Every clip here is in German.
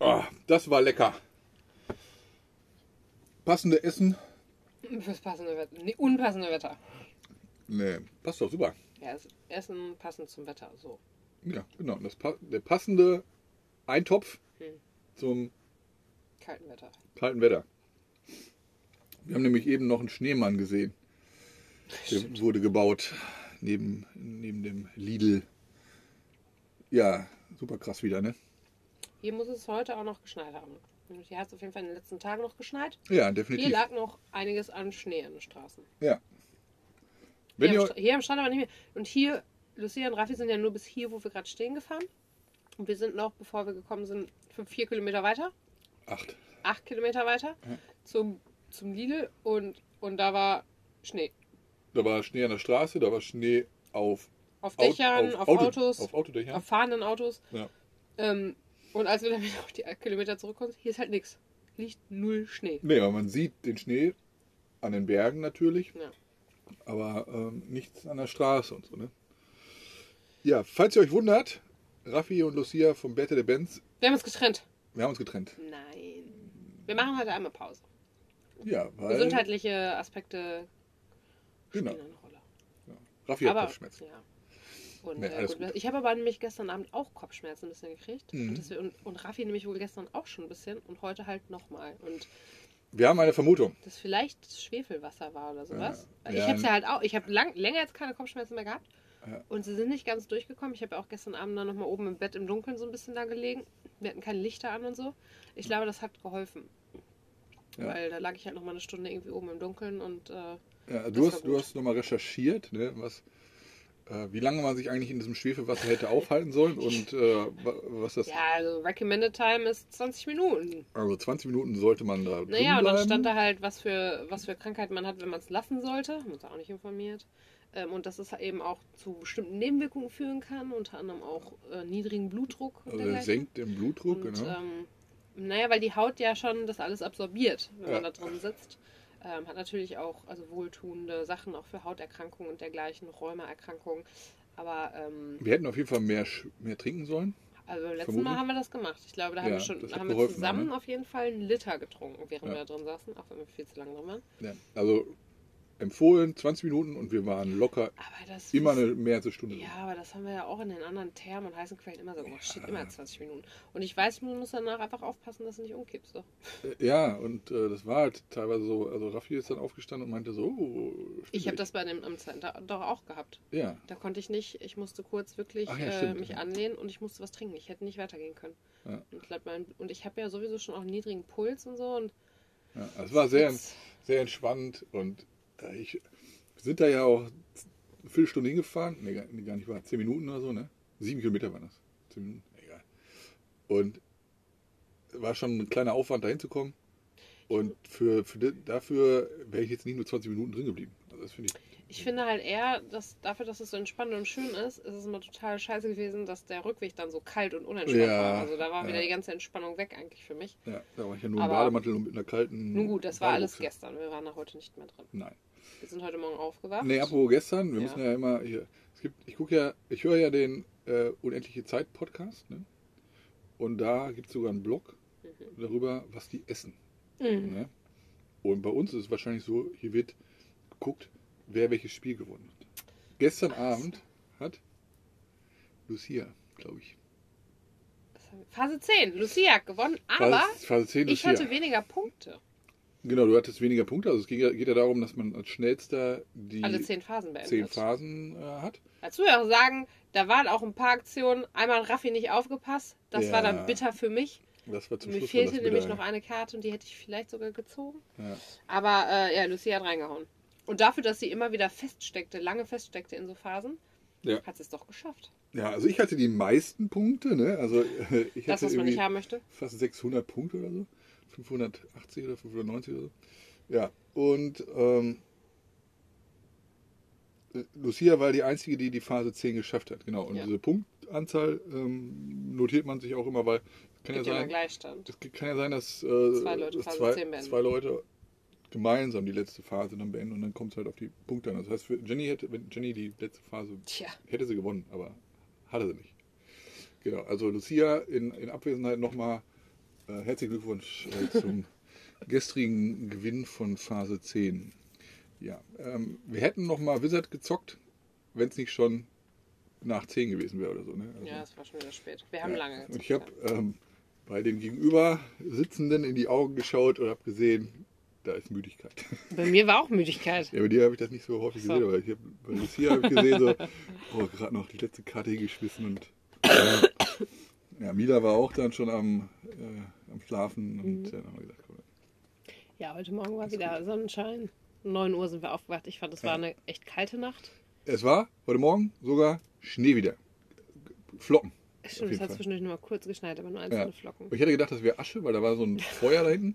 Ah, das war lecker. Passende Essen. Fürs passende Wetter. Nee, unpassende Wetter. Nee, passt doch super. Ja, das Essen passend zum Wetter. So. Ja, genau. Das, der passende Eintopf Hm. zum Kalten Wetter. kalten Wetter. Wir haben nämlich eben noch einen Schneemann gesehen. Der wurde gebaut neben, neben dem Lidl. Ja, super krass wieder, ne? Hier muss es heute auch noch geschneit haben. Hier hat es auf jeden Fall in den letzten Tagen noch geschneit. Ja, Hier definitiv. lag noch einiges an Schnee an den Straßen. Ja. Wenn hier, am hier am Strand aber nicht mehr. Und hier, Lucia und Raffi sind ja nur bis hier, wo wir gerade stehen, gefahren. Und wir sind noch, bevor wir gekommen sind, fünf, vier Kilometer weiter, acht. acht Kilometer weiter zum, zum Lidl und, und da war Schnee. Da war Schnee an der Straße, da war Schnee auf, Auf Dächern, auf, Auto- Autos, Auf Autodächern. auf fahrenden Autos. Ja. Ähm, und als wir dann wieder auf die Kilometer zurückkommen, hier ist halt nichts. Liegt null Schnee. Nee, aber man sieht den Schnee an den Bergen natürlich, Ja. aber ähm, nichts an der Straße und so, ne? Ja, falls ihr euch wundert, Raffi und Lucia vom Bette der Benz, Wir haben uns getrennt. wir haben uns getrennt. Nein. Wir machen heute einmal Pause. Ja, weil Gesundheitliche Aspekte Genau. spielen eine Rolle. Raffi hat aber, Kopfschmerzen. Ja. Und, Nee, äh, gut, gut. ich habe aber nämlich gestern Abend auch Kopfschmerzen ein bisschen gekriegt. Mhm. Und, deswegen, und, und Raffi nämlich wohl gestern auch schon ein bisschen und heute halt nochmal. Und Wir haben eine Vermutung. das vielleicht Schwefelwasser war oder sowas. Ja. Ich Ja. habe ja halt auch, ich habe länger jetzt keine Kopfschmerzen mehr gehabt. Ja. Und sie sind nicht ganz durchgekommen. Ich habe ja auch gestern Abend dann nochmal oben im Bett im Dunkeln so ein bisschen da gelegen. Wir hatten keine Lichter an und so. Ich glaube, das hat geholfen. Weil da lag ich halt nochmal eine Stunde irgendwie oben im Dunkeln und äh, Ja, du hast, du hast nochmal recherchiert, ne, was, wie lange man sich eigentlich in diesem Schwefelwasser hätte aufhalten sollen und äh, wa- was das. ja, also Recommended Time ist 20 Minuten. Also 20 Minuten sollte man da. Naja, und dann stand da halt, was für, was für Krankheiten man hat, wenn man es lassen sollte. Haben wir uns auch nicht informiert. Ähm, und dass es eben auch zu bestimmten Nebenwirkungen führen kann, unter anderem auch äh, niedrigen Blutdruck. Also dergleichen. senkt den Blutdruck, Und, genau. ähm, naja, weil die Haut ja schon das alles absorbiert, wenn man Ja. da drin sitzt. Ähm, hat natürlich auch also wohltuende Sachen auch für Hauterkrankungen und dergleichen, Rheumaerkrankungen. Aber ähm, wir hätten auf jeden Fall mehr, mehr trinken sollen. also beim letzten. Mal haben wir das gemacht. Ich glaube, da haben Ja, wir schon haben wir zusammen ne? auf jeden Fall einen Liter getrunken, während Ja. wir da drin saßen, auch wenn wir viel zu lange drin waren. Ja. Also empfohlen 20 Minuten und wir waren locker Aber das immer ist- eine mehr als eine Stunde. Ja, aber das haben wir ja auch in den anderen Thermen und heißen Quellen immer so gemacht. Steht immer 20 Minuten. Und ich weiß, man muss danach einfach aufpassen, dass du nicht umkippst. So. Äh, Ja, und äh, das war halt teilweise so. Also Raffi ist dann aufgestanden und meinte so, oh, Ich habe das bei dem am Center doch auch gehabt. Ja, Da konnte ich nicht, ich musste kurz wirklich Ach ja, äh, mich anlehnen und ich musste was trinken. Ich hätte nicht weitergehen können. Ja. Und, ich glaub, mein, und ich habe ja sowieso schon auch einen niedrigen Puls und so. Und ja. Also es war sehr, sehr entspannt und ich, wir sind da ja auch eine Viertelstunde hingefahren. Nee, gar, nee, gar nicht wahr. Zehn Minuten oder so, ne? Sieben Kilometer waren das. Zehn Minuten, egal. Und war schon ein kleiner Aufwand, da hinzukommen. Und für, für dafür wäre ich jetzt nicht nur 20 Minuten drin geblieben. Also das finde ich. ich finde halt eher, dass dafür, dass es so entspannt und schön ist, ist es immer total scheiße gewesen, dass der Rückweg dann so kalt und unentspannt Ja, war. Also da war ja. wieder die ganze Entspannung weg eigentlich für mich. Ja, da war ich ja nur im Bademantel und mit einer kalten. Nun gut, das war alles gestern. Wir waren da heute nicht mehr drin. Nein. Wir sind heute Morgen aufgewacht. Nee, apropos gestern, wir Ja. müssen ja immer hier. Es gibt, ich gucke ja, ich höre ja den äh, Unendliche Zeit Podcast, ne? Und da gibt es sogar einen Blog darüber, was die essen. Mhm. Ne? Und bei uns ist es wahrscheinlich so, hier wird geguckt, wer welches Spiel gewonnen hat. Gestern Abend hat Lucia, glaube ich. Phase 10. Lucia hat gewonnen, aber Phase, Phase 10 ich hatte weniger Punkte. Genau, du hattest weniger Punkte. Also es geht ja, geht ja darum, dass man als schnellster die Alle 10 Phasen beendet. zehn Phasen äh, hat. Dazu ja auch sagen, da waren auch ein paar Aktionen. Einmal hat Raffi nicht aufgepasst. Das Ja. war dann bitter für mich. Das war zum Mir Schluss fehlte das nämlich noch eine Karte und die hätte ich vielleicht sogar gezogen. Ja. Aber äh, ja, Lucia hat reingehauen. Und dafür, dass sie immer wieder feststeckte, lange feststeckte in so Phasen, Ja. hat sie es doch geschafft. Ja, also ich hatte die meisten Punkte, ne? Also ich Das, hatte was man nicht haben möchte. fast 600 Punkte oder so. 580 oder 590 oder so. Ja, und ähm, Lucia war die Einzige, die die Phase 10 geschafft hat. Genau, und Ja. diese Punktanzahl ähm, notiert man sich auch immer, weil es kann ja sein, es kann ja sein, dass äh, Zwei Leute dass zwei, 10 beenden. zwei Leute gemeinsam die letzte Phase dann beenden und dann kommt es halt auf die Punkte an. Das heißt, für Jenny hätte, wenn Jenny die letzte Phase Tja. hätte sie gewonnen, aber hatte sie nicht. Genau, also Lucia in, in Abwesenheit nochmal äh, herzlichen Glückwunsch äh, zum gestrigen Gewinn von Phase 10. Ja, ähm, wir hätten nochmal Wizard gezockt, wenn es nicht schon nach 10 gewesen wäre oder so. Ne? Also, Ja, es war schon wieder spät. Wir haben ja. lange Und ich habe ähm, bei den Gegenüber Sitzenden in die Augen geschaut und habe gesehen, da ist Müdigkeit. Bei mir war auch Müdigkeit. Ja, bei dir habe ich das nicht so häufig So. gesehen, aber ich hab, bei Lucia habe ich gesehen, so, oh, gerade noch die letzte Karte hingeschmissen und äh, ja, Mila war auch dann schon am, äh, am Schlafen und Mhm. dann haben wir gesagt, komm, Ja, heute Morgen war wieder Sonnenschein. Um 9 Uhr sind wir aufgewacht. Ich fand, es war eine echt kalte Nacht. es war heute Morgen sogar Schnee wieder. Flocken. Stimmt, es hat Fall. zwischendurch nur mal kurz geschneit, aber nur einzelne Ja. Flocken. Ich hätte gedacht, das wäre Asche, weil da war so ein Feuer da hinten.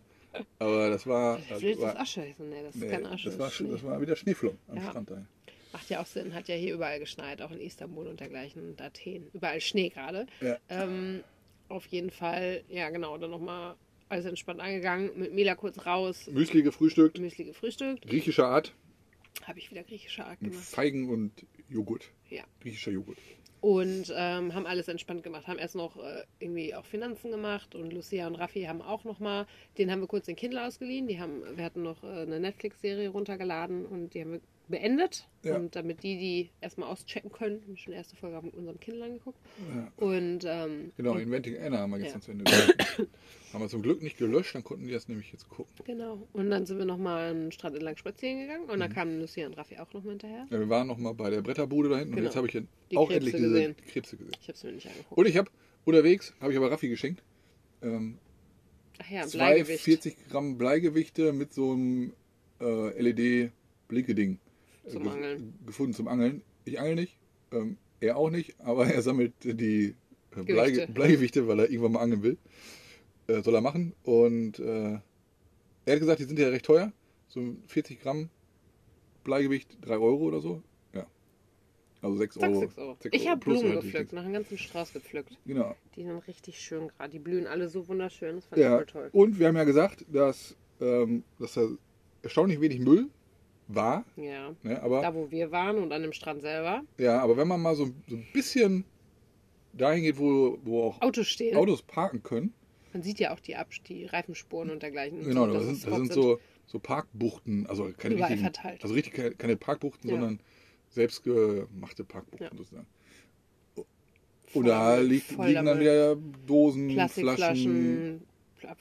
Aber das war. Das Vielleicht ist war, das Asche. Ich so, nee, das ist nee, keine Asche. das, war, das war wieder Schneeflocken am Ja. Strand da. Macht ja auch Sinn, hat ja hier überall geschneit, auch in Istanbul und dergleichen und Athen. Überall Schnee gerade. Ja. Ähm, auf jeden Fall, ja genau, dann nochmal alles entspannt angegangen, mit Mila kurz raus, Müsli gefrühstückt, Müsli gefrühstückt, griechischer Art, habe ich wieder griechische Art mit gemacht. Feigen und Joghurt. Ja. Griechischer Joghurt. Und ähm, haben alles entspannt gemacht, haben erst noch äh, irgendwie auch Finanzen gemacht und Lucia und Raffi haben auch nochmal, den haben wir kurz den Kindle ausgeliehen, die haben, wir hatten noch äh, eine Netflix-Serie runtergeladen und die haben wir beendet. Ja. Und damit die die erstmal auschecken können, haben wir schon die erste Folge auf unserem Kindle angeguckt. Ja. Und ähm, Genau, Inventing Anna haben wir Ja. gestern zu Ende haben wir zum Glück nicht gelöscht, dann konnten die das nämlich jetzt gucken. Genau. Und dann sind wir nochmal einen Strand entlang spazieren gegangen und dann Mhm. kamen Lucia und Raffi auch nochmal hinterher. Ja, wir waren noch mal bei der Bretterbude da hinten Genau. und jetzt habe ich auch Krebse endlich diese gesehen. Krebse gesehen. Ich habe es mir nicht angeguckt. Und ich habe unterwegs, habe ich aber Raffi geschenkt, ähm, Ach ja, zwei Bleigewicht. 40 Gramm Bleigewichte mit so einem äh, LED-Blinke-Ding Zum ge- Angeln. gefunden zum Angeln. Ich angel nicht, ähm, er auch nicht, aber er sammelt die äh, Bleige Gewichte. Bleigewichte, weil er irgendwann mal angeln will. Äh, soll er machen. Und äh, er hat gesagt, die sind ja recht teuer. So 40 Gramm Bleigewicht, 3 Euro oder so. Ja. Also 6 Zack, Euro. 6 Euro. 6 Ich habe Blumen gepflückt, nach einem ganzen Strauß gepflückt. Genau. Die sind richtig schön gerade. Die blühen alle so wunderschön. Das fand ich Ja. voll toll. Und wir haben ja gesagt, dass, ähm, dass da erstaunlich wenig Müll war. Ja. Ne? Aber, Da, wo wir waren und an dem Strand selber. ja, aber wenn man mal so, so ein bisschen dahin geht, wo, wo auch Autos stehen. Autos parken können. Man sieht ja auch die, Abs die Reifenspuren und dergleichen. und Genau, so, das sind, das sind so, so Parkbuchten, also keine Überall richtigen, verteilt. also richtig keine, keine Parkbuchten, Ja. sondern selbstgemachte Parkbuchten Ja. sozusagen. voll Und da Müll, liegt, voll liegen dann wieder Dosen, Flaschen,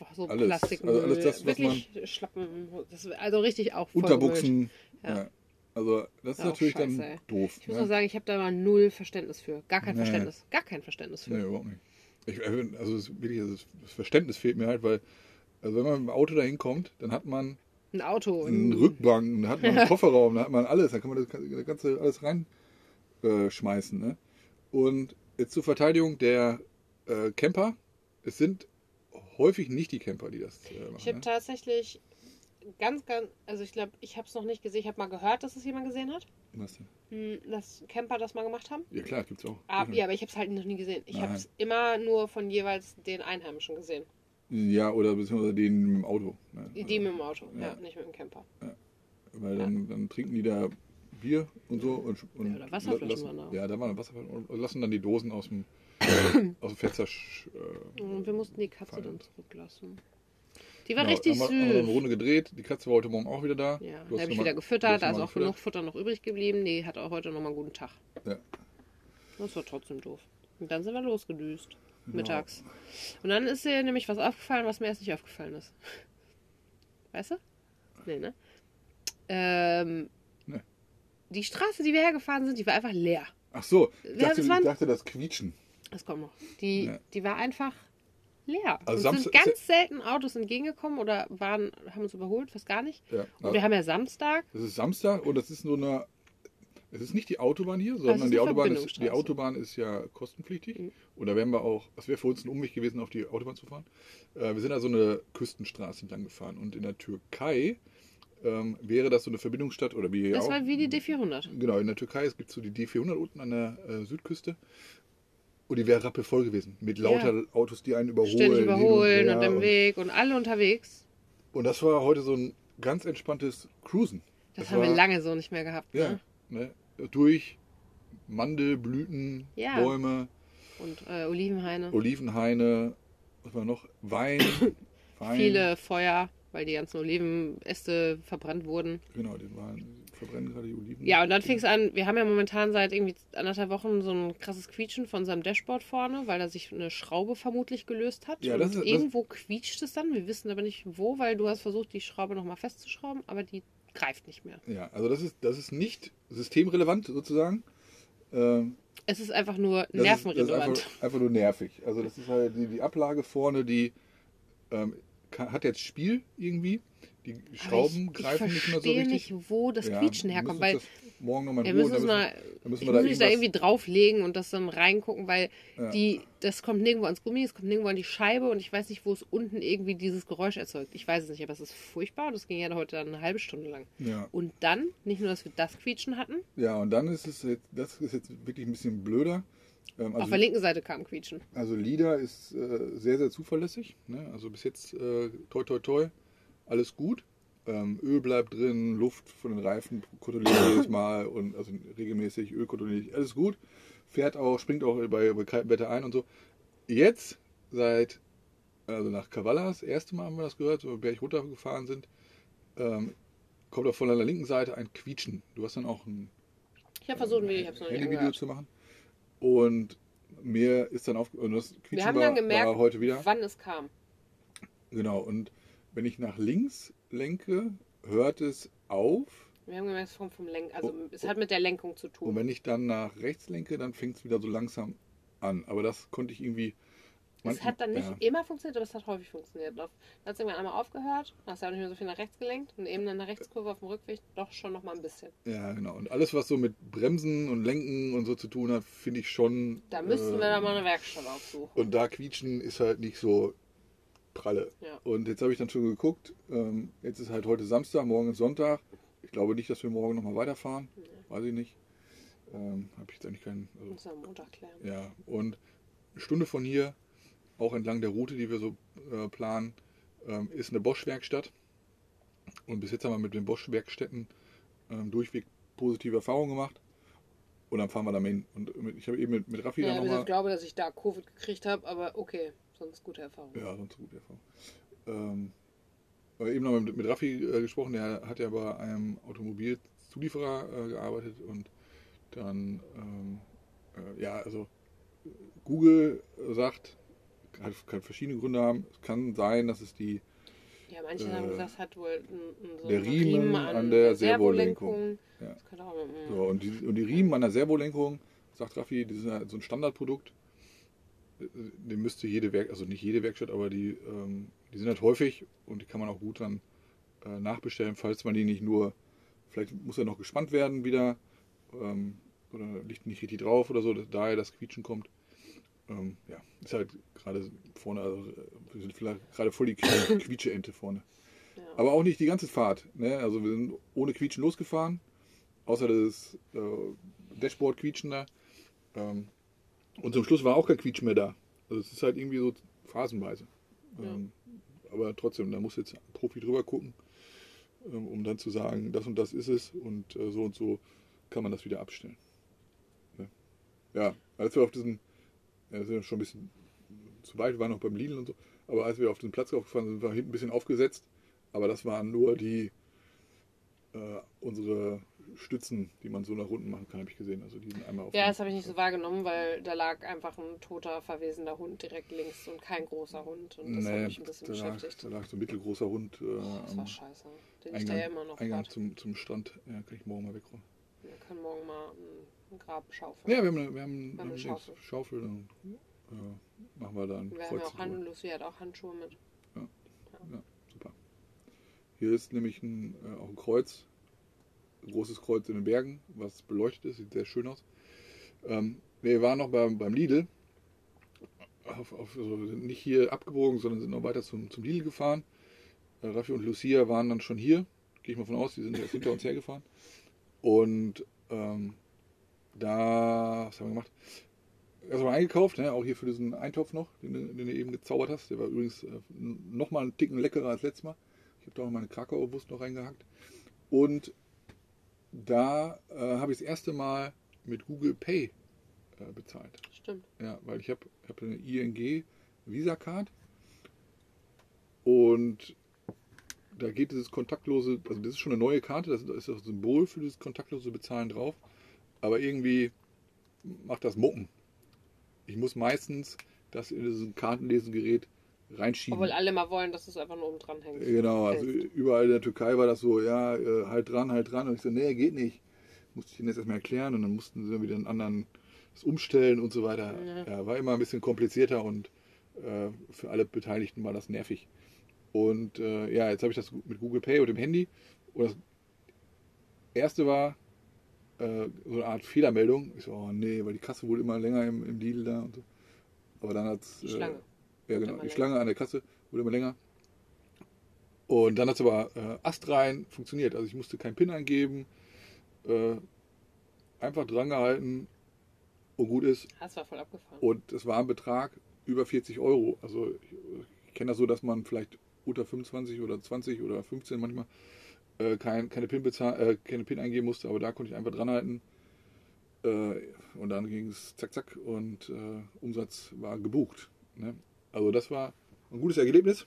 einfach so alles. Plastikmüll. Also alles das, was Wirklich Schlappen. Das, also richtig auch voll Unterbuchsen. Ja. Ja. Also das ist auch natürlich scheiße, dann ey. doof. Ich muss ne? auch sagen, ich habe da mal null Verständnis für. Gar kein Nee. Verständnis. Gar kein Verständnis für. Nee, überhaupt nicht. Ich, äh, also ist wirklich, also das Verständnis fehlt mir halt, weil also wenn man mit dem Auto dahin kommt, dann hat man Ein Auto. einen ein- Rückbank, dann hat man einen Kofferraum, dann hat man alles, da kann man das, das ganze alles reinschmeißen. Äh, ne? Und jetzt zur Verteidigung der äh, Camper, es sind häufig nicht die Camper, die das äh, machen. Ich habe ne? tatsächlich ganz, ganz, also ich glaube, ich habe es noch nicht gesehen. Ich habe mal gehört, dass es jemand gesehen hat, Was denn? hm, dass Camper das mal gemacht haben. Ja klar, gibt's auch. Ah, ja, aber ich habe es halt noch nie gesehen. Ich habe es immer nur von jeweils den Einheimischen gesehen. Ja, oder beziehungsweise den mit dem Auto. Ne? Die, die mit dem Auto, ja. Ja. nicht mit dem Camper. Weil dann, dann trinken die da Bier und so und, und Ja, oder Wasserflaschen lassen, waren da. Ja, da waren Wasserflaschen und lassen dann die Dosen aus dem, aus dem Fenster. Äh, Und wir mussten die Katze Fein. dann zurücklassen. Die war genau, richtig haben wir, haben wir eine. Runde gedreht. Die Katze war heute Morgen auch wieder da. Ja, habe ich wieder gefüttert, da noch ist auch genug. Futter noch übrig geblieben. Die hat auch heute nochmal einen guten Tag. Ja. Das war trotzdem doof. Und dann sind wir losgedüst. Genau. Mittags. Und dann ist dir nämlich was aufgefallen, was mir erst nicht aufgefallen ist. Weißt du? Nee, ne? Ähm, Nee. Die Straße, die wir hergefahren sind, die war einfach leer. Ach so, ich dachte, ich dachte das Quietschen. Das kommt noch. Die, Ja. die war einfach leer. Also uns sind ganz selten Autos entgegengekommen oder waren, haben uns überholt, fast gar nicht. Ja, Und wir haben ja Samstag. das ist Samstag und das ist so eine. Es ist nicht die Autobahn hier, es sondern die Autobahn, ist, die. Autobahn ist ja kostenpflichtig. Mhm. Und da wären wir auch, das wäre für uns ein Umweg gewesen, auf die Autobahn zu fahren. Äh, wir sind also eine Küstenstraße entlang gefahren. Und in der Türkei ähm, wäre das so eine Verbindungsstadt oder wie hier Das auch. war wie die D400. Genau, in der Türkei es gibt so die D400 unten an der äh, Südküste. Und die wäre rappelvoll gewesen. Mit lauter Autos, die einen überholen. Ständig überholen her und im Weg und alle unterwegs. Und das war heute so ein ganz entspanntes Cruisen. Das, Das haben wir war- lange so nicht mehr gehabt. Ja, Ne? ne? durch Mandelblüten, Ja. Bäume. und äh, Olivenhaine. Olivenhaine, was war noch? Wein. Wein. Viele Feuer, weil die ganzen Olivenäste verbrannt wurden. Genau, den Wein verbrennen gerade die Oliven. Ja, und dann fing es an, wir haben ja momentan seit irgendwie anderthalb Wochen so ein krasses Quietschen von seinem Dashboard vorne, weil da sich eine Schraube vermutlich gelöst hat. Ja, und das ist- das- irgendwo quietscht es dann, wir wissen aber nicht wo, weil du hast versucht, die Schraube nochmal festzuschrauben, aber die greift nicht mehr. Ja, also das ist, das ist nicht systemrelevant sozusagen. Ähm, Es ist einfach nur das ist, das ist nervenrelevant. einfach, einfach nur nervig. Also das ist halt die, die Ablage vorne, die ähm, hat jetzt Spiel irgendwie. Die Schrauben ich, greifen ich nicht mehr so verstehe richtig. nicht, wo das Ja, Quietschen herkommt, weil morgen nochmal Ruhe, müssen mal, dann müssen ich wir da mich da irgendwas- irgendwie drauflegen und das dann reingucken, weil Ja. die, das kommt nirgendwo ans Gummi, es kommt nirgendwo an die Scheibe und ich weiß nicht, wo es unten irgendwie dieses Geräusch erzeugt. Ich weiß es nicht, aber es ist furchtbar und das ging ja heute dann eine halbe Stunde lang. Ja. Und dann, nicht nur, dass wir das Quietschen hatten, ja, und dann ist es jetzt, das ist jetzt wirklich ein bisschen blöder. Ähm, auf also, der linken Seite kam Quietschen. also LIDA ist äh, sehr, sehr zuverlässig. Ne? Also bis jetzt äh, toi toi toi, alles gut. Ähm, Öl bleibt drin, Luft von den Reifen kontrolliert jedes Mal und also regelmäßig Öl kontrolliert, alles gut. Fährt auch, springt auch bei, bei kaltem Wetter ein und so. Jetzt, seit, also nach Kavala, das erste Mal haben wir das gehört, so Berg runtergefahren sind, ähm, kommt auch von der linken Seite ein Quietschen. Du hast dann auch ein Ich habe versucht, ein Video, ich habe es noch nicht Handyvideo angehört. zu machen. Und mir ist dann auf, und das Quietschen Wir haben dann gemerkt, heute wieder. wann es kam. Genau, und wenn ich nach links lenke, hört es auf. Wir haben gemerkt, es kommt vom Lenk, also Oh, es hat mit der Lenkung zu Und tun. wenn ich dann nach rechts lenke, dann fängt es wieder so langsam an. Aber das konnte ich irgendwie. Es hat dann nicht ja, immer funktioniert, aber es hat häufig funktioniert. Dann hat es irgendwann einmal aufgehört, dann hast du auch nicht mehr so viel nach rechts gelenkt und eben dann eine Rechtskurve auf dem Rückweg doch schon noch mal ein bisschen. ja, genau. Und alles, was so mit Bremsen und Lenken und so zu tun hat, finde ich schon. Da müssten äh, wir dann mal eine Werkstatt aufsuchen. Und da quietschen ist halt nicht so pralle. Ja. Und jetzt habe ich dann schon geguckt. Ähm, jetzt ist halt heute Samstag, morgen ist Sonntag. Ich glaube nicht, dass wir morgen nochmal weiterfahren. Weiß ich nicht. Ähm, habe ich jetzt eigentlich keinen. Also, Muss am Montag klären. ja, und eine Stunde von hier, auch entlang der Route, die wir so äh, planen, ähm, ist eine Bosch-Werkstatt. Und bis jetzt haben wir mit den Bosch-Werkstätten ähm, durchweg positive Erfahrungen gemacht. Und dann fahren wir da hin. Und mit, ich habe eben mit, mit Raffi Ja, da aber ich nochmal. glaube, dass ich da Covid gekriegt habe, aber okay, sonst gute Erfahrung. Ja, sonst gute Erfahrung. Ähm, eben noch mit, mit Raffi äh, gesprochen, der hat ja bei einem Automobilzulieferer äh, gearbeitet und dann, ähm, äh, ja, also Google sagt, kann, kann verschiedene Gründe haben. Es kann sein, dass es die, Ja, manche Äh, haben gesagt, es hat wohl ein, so der einen Riemen an der Servolenkung. Ja. So, und, die, und die Riemen an der Servolenkung, sagt Raffi, die sind halt so ein Standardprodukt. Den müsste jede Werk, also nicht jede Werkstatt, aber die, ähm, die sind halt häufig und die kann man auch gut dann äh, nachbestellen, falls man die nicht nur, vielleicht muss er noch gespannt werden wieder ähm, oder liegt nicht richtig drauf oder so, daher das Quietschen kommt. Ähm, ja, ist halt gerade vorne, also wir sind vielleicht gerade voll die Qui- Quietsche-Ente vorne. Ja. Aber auch nicht die ganze Fahrt. Ne? Also wir sind ohne Quietschen losgefahren, außer das äh, Dashboard-Quietschen da. Ähm, und zum Schluss war auch kein Quietschen mehr da. Also es ist halt irgendwie so phasenweise. Ähm, aber trotzdem, da muss jetzt ein Profi drüber gucken, ähm, um dann zu sagen, das und das ist es und äh, so und so kann man das wieder abstellen. Ne? Ja, als wir auf diesen, ja, das ist ja schon ein bisschen zu weit, wir waren noch beim Lidl und so, aber als wir auf diesen Platz aufgefahren sind, war hinten ein bisschen aufgesetzt, aber das waren nur die, äh, unsere Stützen, die man so nach unten machen kann, habe ich gesehen. Also die sind einmal auf Ja, das habe ich nicht so wahrgenommen, weil da lag einfach ein toter, verwesender Hund direkt links und kein großer Hund. Und das hat Nee, mich ein bisschen da lag, beschäftigt. da lag so ein mittelgroßer Hund äh, Das war scheiße. Den ich da ja Eingang, immer noch Eingang zum, zum Strand. Ja, kann ich morgen mal wegräumen. Wir können morgen mal ein, ein Grab schaufeln. Ja, wir haben eine, wir haben, Wir haben eine Schaufel. Schaufel. Dann äh, machen wir da ein Wir haben ja auch Hand, Lucy hat auch Handschuhe mit. Super. Hier ist nämlich ein, äh, auch ein Kreuz, ein großes Kreuz in den Bergen, was beleuchtet ist, sieht sehr schön aus. Ähm, wir waren noch beim, beim Lidl, auf, auf, also sind nicht hier abgebogen, sondern sind noch weiter zum, zum Lidl gefahren. Äh, Raffi und Lucia waren dann schon hier, gehe ich mal von aus, die sind jetzt hinter uns hergefahren. Und ähm, da, was haben wir gemacht? Erstmal eingekauft, ne? auch hier für diesen Eintopf noch, den, du- den du eben gezaubert hast. Der war übrigens äh, nochmal einen Ticken leckerer als letztes Mal. Ich habe da auch meine Krakauerwurst noch reingehackt. Und da äh, habe ich das erste Mal mit Google Pay äh, bezahlt. Stimmt. Ja, weil ich habe hab eine ING Visa-Card und da geht dieses kontaktlose, also das ist schon eine neue Karte, das ist das Symbol für dieses kontaktlose Bezahlen drauf, aber irgendwie macht das Mucken. Ich muss meistens das in dieses Kartenlesegerät reinschieben. Obwohl alle mal wollen, dass es einfach nur oben dran hängt. Genau, also überall in der Türkei war das so, ja, äh, halt dran, halt dran. Und ich so, nee, geht nicht. Musste ich ihnen jetzt erstmal erklären und dann mussten sie wieder einen anderen das umstellen und so weiter. Ja. Ja, war immer ein bisschen komplizierter und äh, für alle Beteiligten war das nervig. Und äh, ja, jetzt habe ich das mit Google Pay und dem Handy. Und das erste war äh, so eine Art Fehlermeldung. Ich so, oh nee, weil die Kasse wurde immer länger im, im Lidl da und so. Aber dann hat es. Die Schlange. Ja, genau. Die länger. Schlange an der Kasse wurde immer länger. Und dann hat es aber äh, astrein funktioniert. Also ich musste keinen PIN eingeben. Äh, einfach dran gehalten und gut ist. Das war voll abgefahren. Und es war ein Betrag über 40 Euro. Also ich, ich kenne das so, dass man vielleicht unter 25 oder 20 oder 15 manchmal äh, kein, keine, PIN äh, keine PIN eingeben musste. Aber da konnte ich einfach dran halten. Äh, und dann ging es zack, zack und äh, Umsatz war gebucht. Ne? Also das war ein gutes Erlebnis.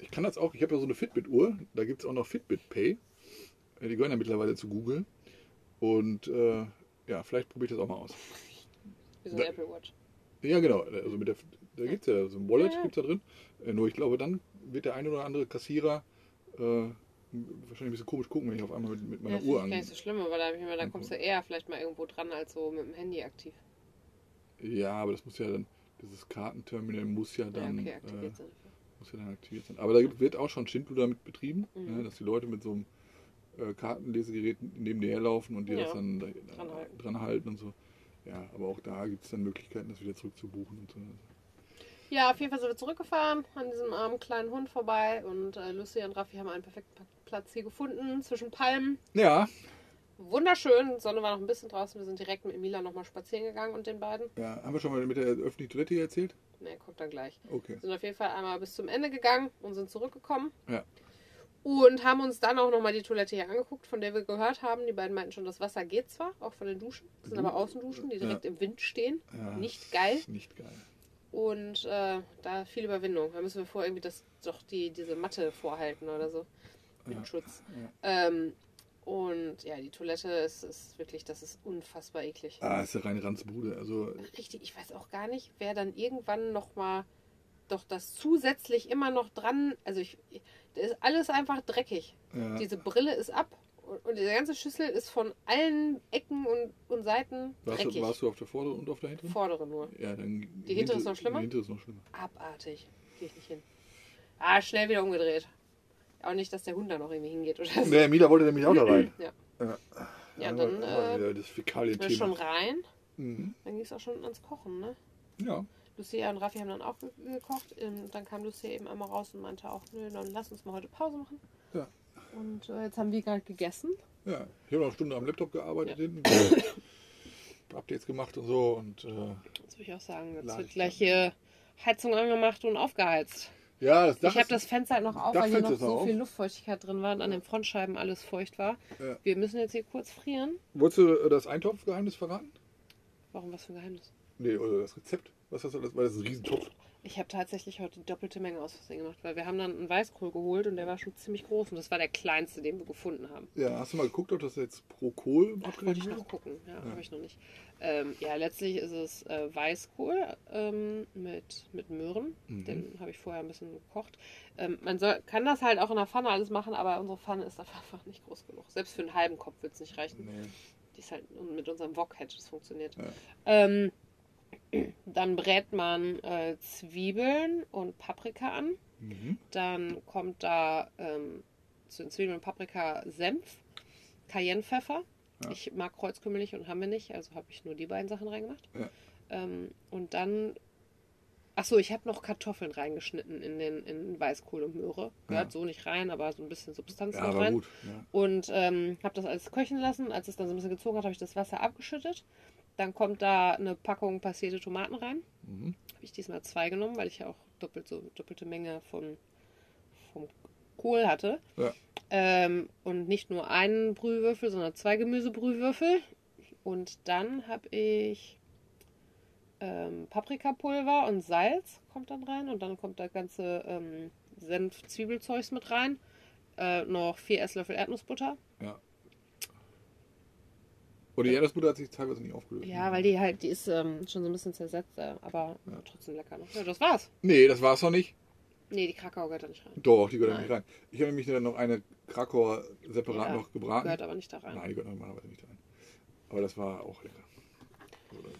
Ich kann das auch, ich habe ja so eine Fitbit-Uhr, da gibt es auch noch Fitbit Pay. Äh, Die gehören ja mittlerweile zu Google. Und äh, ja, vielleicht probiere ich das auch mal aus. Wie so eine Apple Watch. Ja, genau. Also mit der, da gibt es ja so ein Wallet, Ja, ja. gibt's da drin. Äh, nur ich glaube, dann wird der eine oder andere Kassierer äh, wahrscheinlich ein bisschen komisch gucken, wenn ich auf einmal mit, mit meiner Ja, Uhr an. gar nicht so schlimm, aber da, mir, da kommst du eher vielleicht mal irgendwo dran als so mit dem Handy aktiv. Ja, aber das muss ja dann, dieses Kartenterminal muss ja dann, ja, okay, äh, aktiviert sind. muss ja dann aktiviert sein. Aber da wird auch schon Schindluder mit betrieben, Mhm. ne, dass die Leute mit so einem äh, Kartenlesegerät neben dir herlaufen und dir Ja, das dann da, dran halten. dran halten und so. Ja, aber auch da gibt es dann Möglichkeiten, das wieder zurückzubuchen und so. Ja, auf jeden Fall sind wir zurückgefahren, an diesem armen kleinen Hund vorbei und äh, Lucy und Raffi haben einen perfekten Pa- Platz hier gefunden, zwischen Palmen. Ja, Wunderschön, Sonne war noch ein bisschen draußen, wir sind direkt mit Emilia nochmal spazieren gegangen und den beiden. ja, haben wir schon mal mit der öffentlichen Toilette hier erzählt? Ne, kommt dann gleich. Okay. Sind auf jeden Fall einmal bis zum Ende gegangen und sind zurückgekommen. Ja. Und haben uns dann auch nochmal die Toilette hier angeguckt, von der wir gehört haben. Die beiden meinten schon, das Wasser geht zwar, auch von den Duschen. Das sind aber Außenduschen, die direkt Ja. im Wind stehen. Ja, Nicht geil. Nicht geil. Und äh, da viel Überwindung. Da müssen wir vorher irgendwie das, doch die, diese Matte vorhalten oder so. Windschutz. Ähm, und ja, die Toilette ist, ist wirklich, das ist unfassbar eklig. Ah, ist ja reine Ranzbude. Also, Richtig, ich weiß auch gar nicht, wer dann irgendwann nochmal doch das zusätzlich immer noch dran. Also ich, da ist alles einfach dreckig. ja, Diese Brille ist ab und, und diese ganze Schüssel ist von allen Ecken und, und Seiten warst, dreckig. du, warst du auf der vorderen und auf der hinteren? Vordere nur. Ja, dann. Die hintere ist noch schlimmer? Die hintere ist noch schlimmer. Abartig. Gehe ich nicht hin. Ah, schnell wieder umgedreht. Auch nicht, dass der Hund da noch irgendwie hingeht oder so. Der Mila wollte nämlich auch da rein. Ja. Ja, Ja, dann äh, wieder das wir schon Fäkalien-Thema. rein. Mhm. Dann ging es auch schon ans Kochen, ne? Ja, Lucia und Raffi haben dann auch ge- gekocht. Ähm, Dann kam Lucia eben einmal raus und meinte auch, nö, dann lass uns mal heute Pause machen. Ja. Und äh, jetzt haben wir gerade gegessen. ja. Ich habe noch eine Stunde am Laptop gearbeitet Ja. hinten. Updates gemacht und so. Und äh, Das würde ich auch sagen. Jetzt wird ich gleich hier Heizung angemacht und aufgeheizt. Ja, das Dach ich habe das Fenster halt noch auf, weil hier noch so noch viel auf. Luftfeuchtigkeit drin war und an den Frontscheiben alles feucht war. Ja. Wir müssen jetzt hier kurz frieren. Wolltest du äh, das Eintopfgeheimnis verraten? Warum was für ein Geheimnis? Nee, oder das Rezept? Was hast du das? Weil das ist ein Riesentopf. Ich habe tatsächlich heute die doppelte Menge aus Versehen gemacht, weil wir haben dann einen Weißkohl geholt und der war schon ziemlich groß und das war der kleinste, den wir gefunden haben. Ja, hast du mal geguckt, ob das jetzt pro Kohl Ach, wollte abgerechnet ich noch gucken. Ja, habe ich noch nicht. Ähm, ja, letztlich ist es äh, Weißkohl ähm, mit, mit Möhren. Mhm. Den habe ich vorher ein bisschen gekocht. Ähm, man soll, kann das halt auch in der Pfanne alles machen, aber unsere Pfanne ist einfach nicht groß genug. Selbst für einen halben Kopf wird es nicht reichen. Nee. Die ist halt mit unserem Wok hätte es funktioniert. Ja. Ähm, dann brät man äh, Zwiebeln und Paprika an. Mhm. Dann kommt da ähm, zu den Zwiebeln und Paprika Senf, Cayennepfeffer. Ja. Ich mag Kreuzkümmel nicht und haben wir nicht, also habe ich nur die beiden Sachen reingemacht. Ja. Ähm, und dann, achso, ich habe noch Kartoffeln reingeschnitten in den in Weißkohl und Möhre. Gehört Ja. so nicht rein, aber so ein bisschen Substanz noch rein. gut. Und ähm, habe das alles köcheln lassen. Als es dann so ein bisschen gezogen hat, habe ich das Wasser abgeschüttet. Dann kommt da eine Packung passierte Tomaten rein. Mhm. Habe ich diesmal zwei genommen, weil ich ja auch doppelt so doppelte Menge von vom Kohl hatte. Ja. Ähm, und nicht nur einen Brühwürfel, sondern zwei Gemüsebrühwürfel. Und dann habe ich ähm, Paprikapulver und Salz kommt dann rein und dann kommt das ganze ähm, Senf-Zwiebelzeugs mit rein. Äh, noch vier Esslöffel Erdnussbutter. Ja. Und die Erdnussbutter hat sich teilweise nicht aufgelöst. Ja, weil die halt, die ist ähm, schon so ein bisschen zersetzt, äh, aber Ja. trotzdem lecker. Ne? Ja, das war's. Nee, das war's noch nicht. Nee, die Krakau gehört da nicht rein. Doch, die gehört da nicht rein. Ich habe nämlich dann noch eine Krakauer separat Ja, noch gebraten. Gehört aber nicht da rein. Nein, die gehört normalerweise nicht rein. Aber das war auch lecker.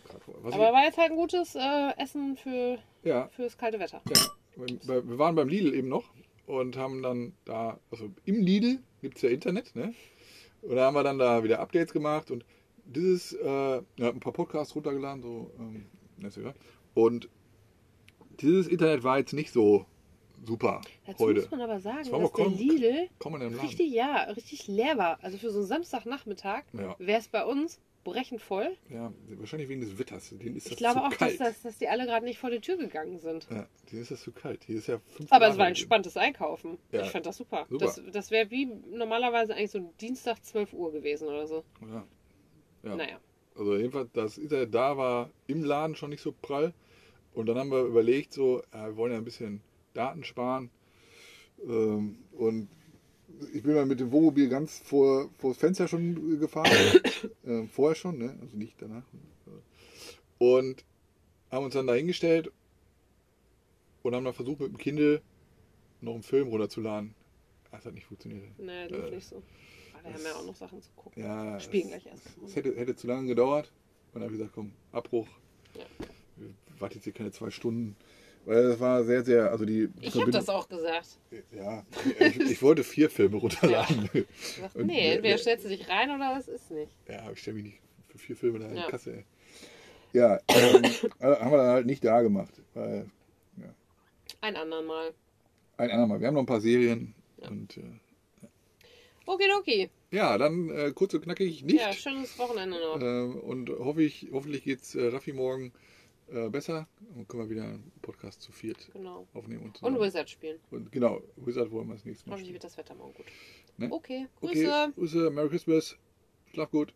Krakauer. Was aber war jetzt halt ein gutes äh, Essen für, ich, ja, fürs kalte Wetter. ja. Wir waren beim Lidl eben noch und haben dann da, also im Lidl gibt es ja Internet, ne? Und da haben wir dann da wieder Updates gemacht und dieses, äh, ja, ein paar Podcasts runtergeladen, so, ähm, ist egal. Und dieses Internet war jetzt nicht so super Dazu heute. muss man aber sagen, war dass aber der kaum- Lidl Laden. richtig, ja, richtig leer war. Also für so einen Samstagnachmittag Ja. wäre es bei uns brechend voll. Ja, wahrscheinlich wegen des Wetters. Denen ist das Ich glaube zu auch, dass, kalt. das, dass die alle gerade nicht vor die Tür gegangen sind. Ja, denen ist das zu kalt. Hier ist ja 5 Aber es war entspanntes Einkaufen. Ja. Ich fand das super. Super. Das, das wäre wie normalerweise eigentlich so Dienstag 12 Uhr gewesen oder so. Ja. ja. Naja. Also jedenfalls, das Internet da war im Laden schon nicht so prall. Und dann haben wir überlegt, so, ja, wir wollen ja ein bisschen Daten sparen. Ähm, und ich bin mal mit dem Wohnmobil ganz vor, vor das Fenster schon gefahren. ähm, vorher schon, ne? also nicht danach. Und haben uns dann da hingestellt und haben dann versucht, mit dem Kindle noch einen Film runterzuladen. Das hat nicht funktioniert. Nee, lief Äh, nicht so. Aber wir haben ja auch noch Sachen zu gucken. Ja, Spielen es- gleich erst. Es hätte, hätte zu lange gedauert. Und dann habe ich gesagt, komm, Abbruch. Ja. Wir warten jetzt hier keine zwei Stunden. Weil das war sehr, sehr, also die Ich habe das auch gesagt. Ja, ich, ich wollte vier Filme runterladen. Ja, Und nee, wer- entweder stellst du dich rein oder es ist nicht. ich stelle mich nicht für vier Filme da in die Ja. Kasse. Ey. Ja, ähm, also haben wir dann halt nicht da gemacht. Weil Ein andern Mal. ein andermal. Wir haben noch ein paar Serien. Ja. Und äh, Okidoki. ja, dann äh, kurz und knackig nicht. Ja, schönes Wochenende noch. Ähm, und hoffe ich, hoffentlich geht es äh, Raffi morgen äh, besser. Und können wir wieder einen Podcast zu viert Genau. aufnehmen. Und, Und Wizard spielen. und genau, Wizard wollen wir das nächste Mal Hoffentlich wird das Wetter morgen gut. Ne? Okay, Grüße. Okay, Grüße, Merry Christmas, schlaf gut.